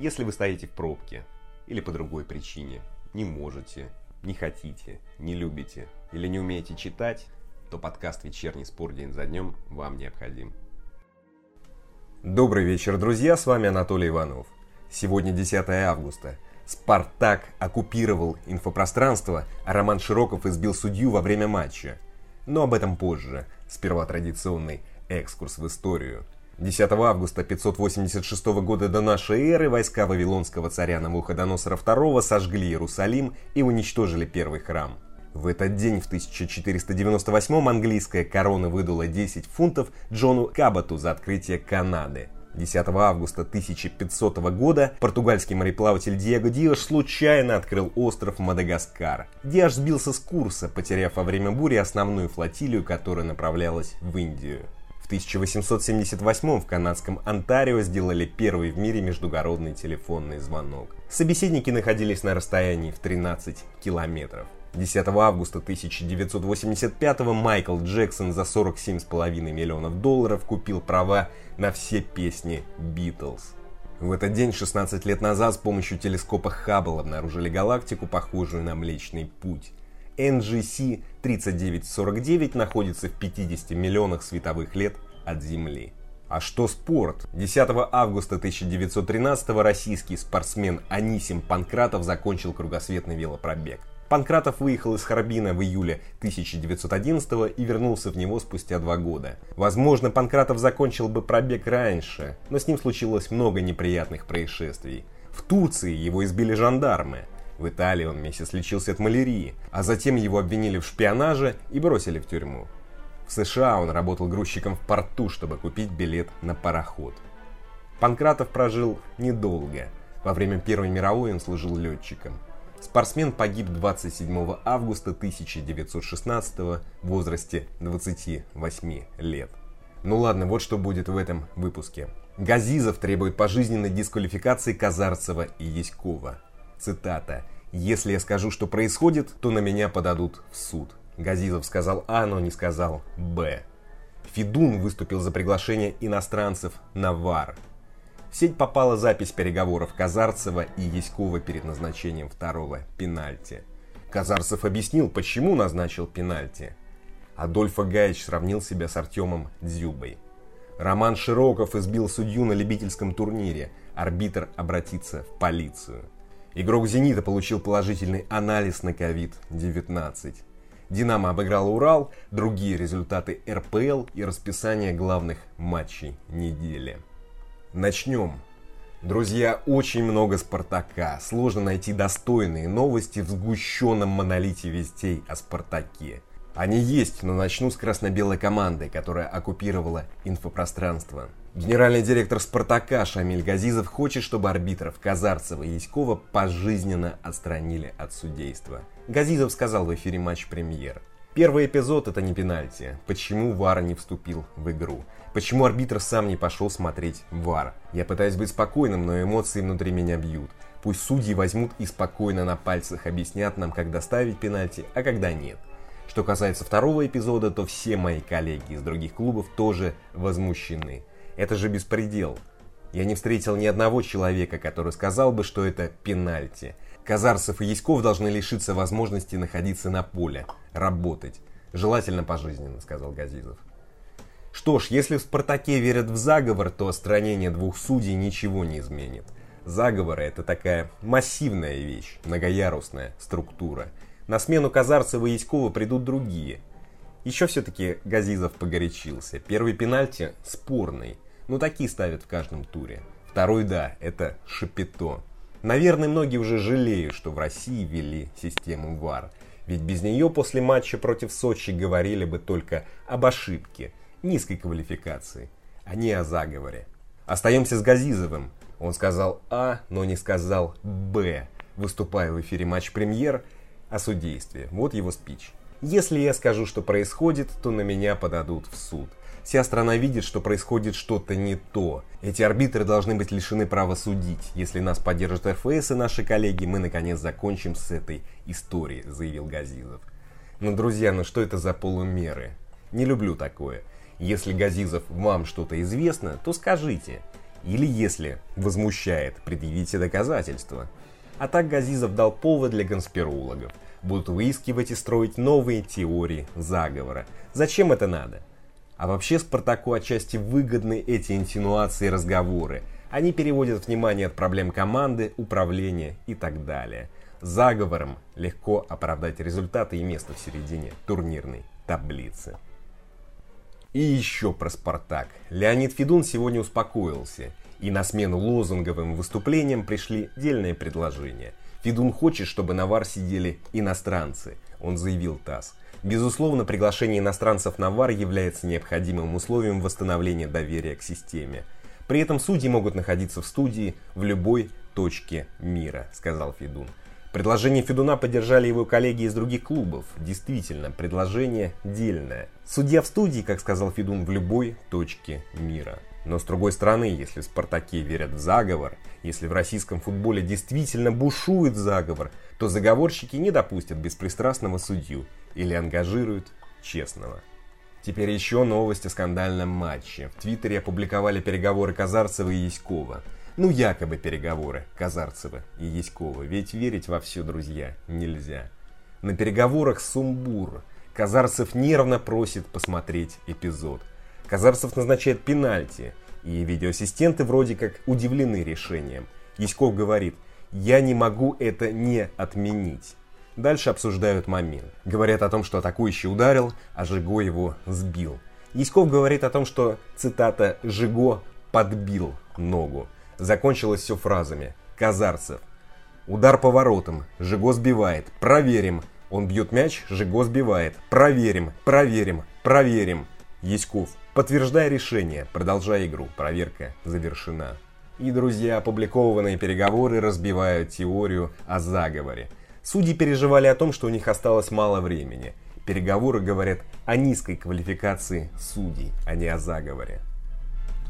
Если вы стоите в пробке или по другой причине, не можете, не хотите, не любите или не умеете читать, то подкаст «Вечерний спор день за днем» вам необходим. Добрый вечер, друзья, с вами Анатолий Иванов. Сегодня 10 августа. Спартак оккупировал инфопространство, а Роман Широков избил судью во время матча. Но об этом позже. Сперва традиционный экскурс в историю – 10 августа 586 года до нашей эры войска вавилонского царя Навуходоносора II сожгли Иерусалим и уничтожили первый храм. В этот день, в 1498 английская корона выдала 10 фунтов Джону Кабату за открытие Канады. 10 августа 1500 года португальский мореплаватель Диего Диаш случайно открыл остров Мадагаскар. Диаш сбился с курса, потеряв во время бури основную флотилию, которая направлялась в Индию. 1878 в канадском Онтарио сделали первый в мире междугородный телефонный звонок. Собеседники находились на расстоянии в 13 километров. 10 августа 1985 Майкл Джексон за 47,5 миллионов долларов купил права на все песни Битлз. В этот день, 16 лет назад, с помощью телескопа Хаббл обнаружили галактику, похожую на Млечный Путь. NGC 3949 находится в 50 миллионах световых лет от Земли. А что спорт? 10 августа 1913 российский спортсмен Анисим Панкратов закончил кругосветный велопробег. Панкратов выехал из Харбина в июле 1911 и вернулся в него спустя два года. Возможно, Панкратов закончил бы пробег раньше, но с ним случилось много неприятных происшествий. В Турции его избили жандармы. В Италии он месяц лечился от малярии, а затем его обвинили в шпионаже и бросили в тюрьму. В США он работал грузчиком в порту, чтобы купить билет на пароход. Панкратов прожил недолго. Во время Первой мировой он служил летчиком. Спортсмен погиб 27 августа 1916 в возрасте 28 лет. Ну ладно, вот что будет в этом выпуске. Газизов требует пожизненной дисквалификации Казарцева и Яськова. Цитата. «Если я скажу, что происходит, то на меня подадут в суд». Газизов сказал А, но не сказал Б. Федун выступил за приглашение иностранцев на ВАР. В сеть попала запись переговоров Казарцева и Яськова перед назначением второго пенальти. Казарцев объяснил, почему назначил пенальти. Адольфо Гаич сравнил себя с Артемом Дзюбой. Роман Широков избил судью на любительском турнире. Арбитр обратится в полицию. Игрок «Зенита» получил положительный анализ на COVID-19. «Динамо» обыграл «Урал», другие результаты РПЛ и расписание главных матчей недели. Начнем. Друзья, очень много «Спартака». Сложно найти достойные новости в сгущенном монолите вестей о «Спартаке». Они есть, но начну с красно-белой команды, которая оккупировала инфопространство. Генеральный директор «Спартака» Шамиль Газизов хочет, чтобы арбитров Казарцева и Яськова пожизненно отстранили от судейства. Газизов сказал в эфире матч «Премьер». Первый эпизод – это не пенальти. Почему ВАР не вступил в игру? Почему арбитр сам не пошел смотреть ВАР? Я пытаюсь быть спокойным, но эмоции внутри меня бьют. Пусть судьи возьмут и спокойно на пальцах объяснят нам, когда ставить пенальти, а когда нет. Что касается второго эпизода, то все мои коллеги из других клубов тоже возмущены. Это же беспредел. Я не встретил ни одного человека, который сказал бы, что это пенальти. Казарцев и Яськов должны лишиться возможности находиться на поле, работать. Желательно пожизненно, сказал Газизов. Что ж, если в «Спартаке» верят в заговор, то отстранение двух судей ничего не изменит. Заговоры – это такая массивная вещь, многоярусная структура – на смену Казарцева и Яськова придут другие. Еще все-таки Газизов погорячился. Первый пенальти спорный, но такие ставят в каждом туре. Второй, да, это Шапито. Наверное, многие уже жалеют, что в России ввели систему ВАР. Ведь без нее после матча против Сочи говорили бы только об ошибке, низкой квалификации, а не о заговоре. Остаемся с Газизовым. Он сказал А, но не сказал Б. Выступая в эфире матч премьер, о судействе. Вот его спич. Если я скажу, что происходит, то на меня подадут в суд. Вся страна видит, что происходит что-то не то. Эти арбитры должны быть лишены права судить. Если нас поддержат РФС и наши коллеги, мы наконец закончим с этой историей, заявил Газизов. Но, друзья, ну что это за полумеры? Не люблю такое. Если Газизов вам что-то известно, то скажите. Или если возмущает, предъявите доказательства. А так Газизов дал повод для конспирологов. Будут выискивать и строить новые теории заговора. Зачем это надо? А вообще Спартаку отчасти выгодны эти инсинуации и разговоры. Они переводят внимание от проблем команды, управления и так далее. Заговором легко оправдать результаты и место в середине турнирной таблицы. И еще про «Спартак». Леонид Федун сегодня успокоился. И на смену лозунговым выступлениям пришли дельные предложения. Федун хочет, чтобы на ВАР сидели иностранцы, он заявил ТАСС. Безусловно, приглашение иностранцев на ВАР является необходимым условием восстановления доверия к системе. При этом судьи могут находиться в студии в любой точке мира, сказал Федун. Предложение Федуна поддержали его коллеги из других клубов. Действительно, предложение дельное. Судья в студии, как сказал Федун, в любой точке мира. Но с другой стороны, если в «Спартаке» верят в заговор, если в российском футболе действительно бушует заговор, то заговорщики не допустят беспристрастного судью или ангажируют честного. Теперь еще новость о скандальном матче. В Твиттере опубликовали переговоры Казарцева и Яськова. Ну, якобы переговоры Казарцева и Яськова. Ведь верить во все, друзья, нельзя. На переговорах сумбур. Казарцев нервно просит посмотреть эпизод. Казарцев назначает пенальти, и видеоассистенты вроде как удивлены решением. Яськов говорит, я не могу это не отменить. Дальше обсуждают момент. Говорят о том, что атакующий ударил, а Жиго его сбил. Яськов говорит о том, что, цитата, «Жиго подбил ногу». Закончилось все фразами. Казарцев. Удар по воротам. Жиго сбивает. Проверим. Он бьет мяч, Жиго сбивает. Проверим, проверим, проверим. Яськов. Подтверждая решение, продолжая игру. Проверка завершена. И, друзья, опубликованные переговоры разбивают теорию о заговоре. Судьи переживали о том, что у них осталось мало времени. Переговоры говорят о низкой квалификации судей, а не о заговоре.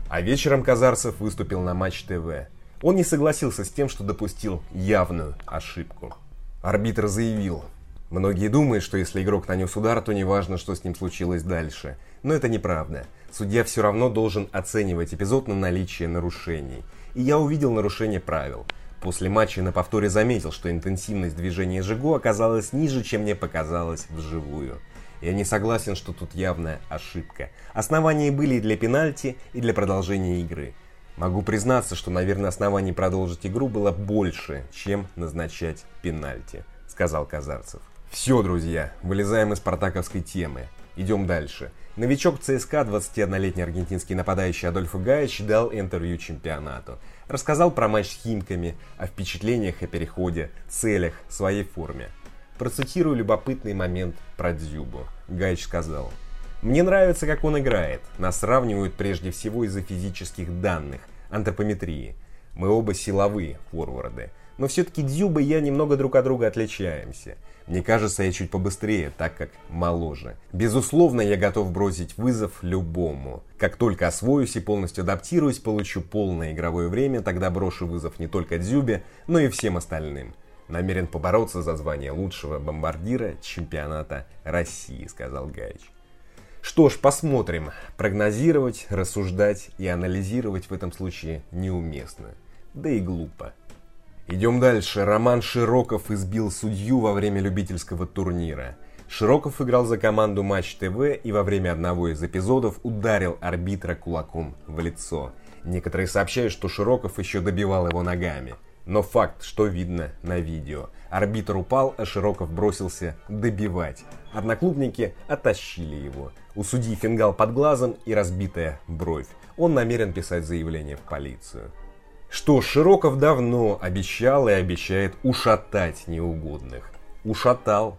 А вечером Казарцев выступил на Матч ТВ. Он не согласился с тем, что допустил явную ошибку. Арбитр заявил, Многие думают, что если игрок нанес удар, то неважно, что с ним случилось дальше. Но это неправда. Судья все равно должен оценивать эпизод на наличие нарушений. И я увидел нарушение правил. После матча на повторе заметил, что интенсивность движения Жигу оказалась ниже, чем мне показалось вживую. Я не согласен, что тут явная ошибка. Основания были и для пенальти, и для продолжения игры. Могу признаться, что, наверное, оснований продолжить игру было больше, чем назначать пенальти, сказал Казарцев. Все, друзья, вылезаем из спартаковской темы. Идем дальше. Новичок ЦСКА, 21-летний аргентинский нападающий Адольфо Гаич, дал интервью чемпионату. Рассказал про матч с Химками, о впечатлениях о переходе, целях, своей форме. Процитирую любопытный момент про Дзюбу. Гаич сказал. «Мне нравится, как он играет. Нас сравнивают прежде всего из-за физических данных, антропометрии. Мы оба силовые форварды. Но все-таки Дзюба и я немного друг от друга отличаемся. Мне кажется, я чуть побыстрее, так как моложе. Безусловно, я готов бросить вызов любому. Как только освоюсь и полностью адаптируюсь, получу полное игровое время, тогда брошу вызов не только Дзюбе, но и всем остальным. Намерен побороться за звание лучшего бомбардира чемпионата России, сказал Гаич. Что ж, посмотрим. Прогнозировать, рассуждать и анализировать в этом случае неуместно. Да и глупо. Идем дальше. Роман Широков избил судью во время любительского турнира. Широков играл за команду Матч ТВ и во время одного из эпизодов ударил арбитра кулаком в лицо. Некоторые сообщают, что Широков еще добивал его ногами. Но факт, что видно на видео. Арбитр упал, а Широков бросился добивать. Одноклубники оттащили его. У судьи фингал под глазом и разбитая бровь. Он намерен писать заявление в полицию. Что Широков давно обещал и обещает ушатать неугодных. Ушатал.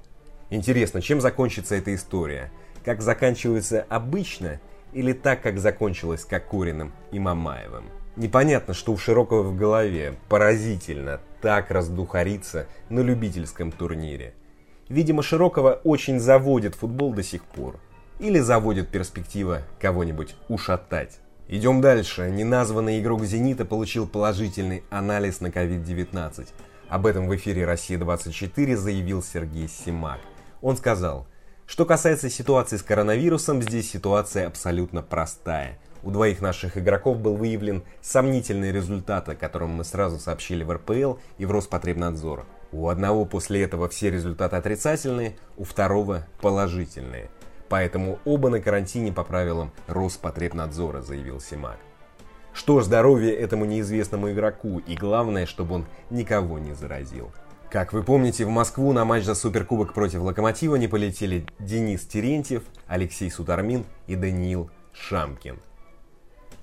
Интересно, чем закончится эта история? Как заканчивается обычно или так, как закончилась Кокориным и Мамаевым? Непонятно, что у Широкого в голове. Поразительно так раздухариться на любительском турнире. Видимо, Широкого очень заводит футбол до сих пор. Или заводит перспектива кого-нибудь ушатать. Идем дальше. Неназванный игрок «Зенита» получил положительный анализ на COVID-19. Об этом в эфире «Россия-24» заявил Сергей Симак. Он сказал, что касается ситуации с коронавирусом, здесь ситуация абсолютно простая. у двоих наших игроков был выявлен сомнительный результат, о котором мы сразу сообщили в РПЛ и в Роспотребнадзор. У одного после этого все результаты отрицательные, у второго положительные. Поэтому оба на карантине по правилам Роспотребнадзора, заявил Симак. Что ж, здоровье этому неизвестному игроку, и главное, чтобы он никого не заразил. Как вы помните, в Москву на матч за Суперкубок против Локомотива не полетели Денис Терентьев, Алексей Сутармин и Даниил Шамкин.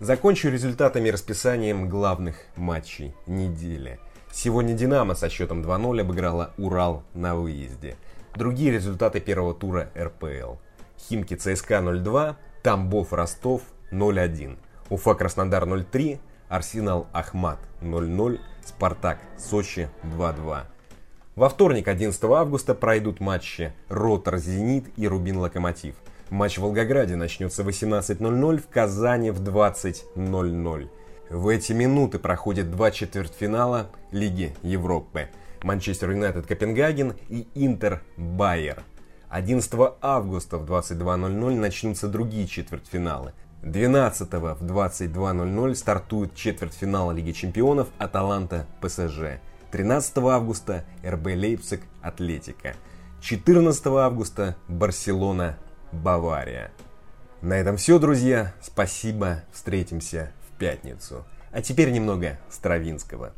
Закончу результатами расписанием главных матчей недели. Сегодня «Динамо» со счетом 2-0 обыграла «Урал» на выезде. Другие результаты первого тура РПЛ. Химки ЦСКА 0-2, Тамбов Ростов 0-1, Уфа Краснодар 0-3, Арсенал Ахмат 0-0, Спартак Сочи 2-2. Во вторник, 11 августа, пройдут матчи Ротор Зенит и Рубин Локомотив. Матч в Волгограде начнется в 18.00, в Казани в 20.00. В эти минуты проходят два четвертьфинала Лиги Европы. Манчестер Юнайтед Копенгаген и Интер Байер. 11 августа в 22.00 начнутся другие четвертьфиналы. 12 в 22.00 стартует четвертьфинал Лиги Чемпионов Аталанта ПСЖ. 13 августа РБ Лейпциг Атлетика. 14 августа Барселона Бавария. На этом все, друзья. Спасибо. Встретимся в пятницу. А теперь немного Стравинского.